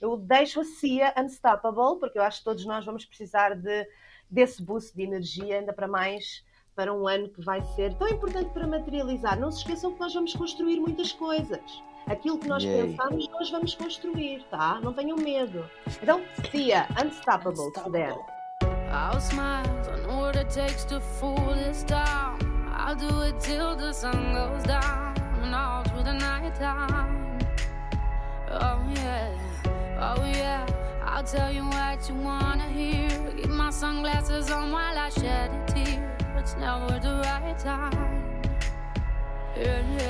Eu deixo a Cia Unstoppable, porque eu acho que todos nós vamos precisar de, desse boost de energia, ainda para mais para um ano que vai ser tão importante para materializar. Não se esqueçam que nós vamos construir muitas coisas. Aquilo que nós Yay. pensamos, nós vamos construir, tá? Não tenham medo. Então, Cia, Unstoppable, Unstoppable. se puder. I'll smile, I know what it takes to fool this town. I'll do it till the sun goes down and all through the night time. Oh yeah, oh yeah. I'll tell you what you wanna hear. Keep my sunglasses on while I shed a tear. It's never the right time. Yeah, yeah, yeah.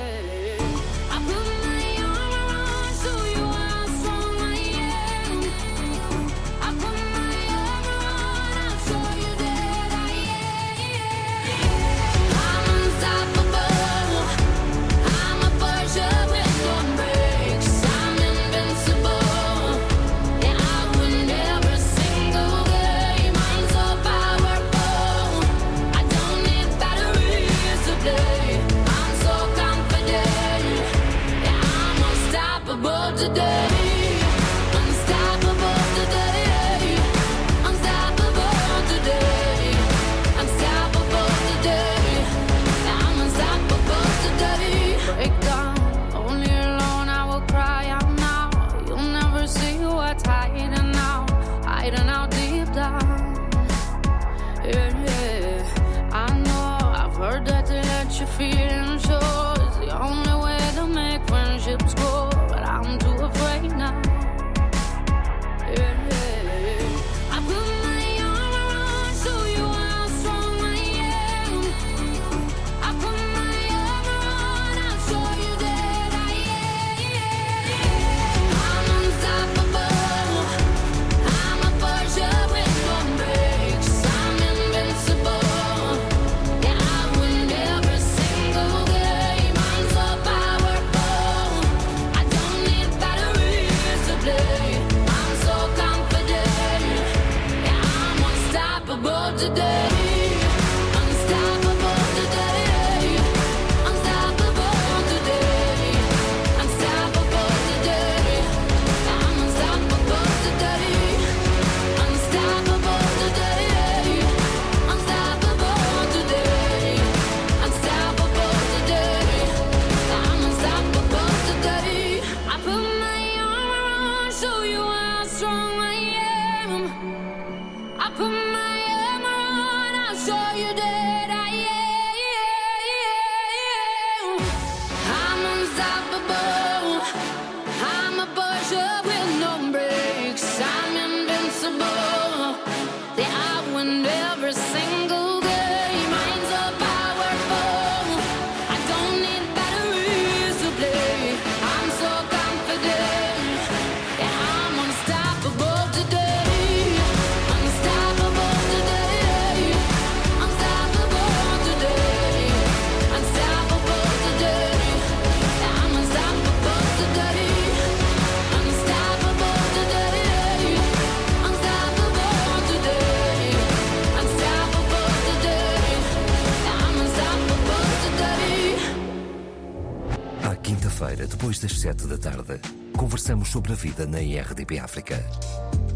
Sobre a vida na IRDP África.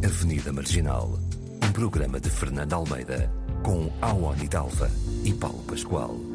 Avenida Marginal, um programa de Fernando Almeida, com Awani Dalva e Paulo Pascoal.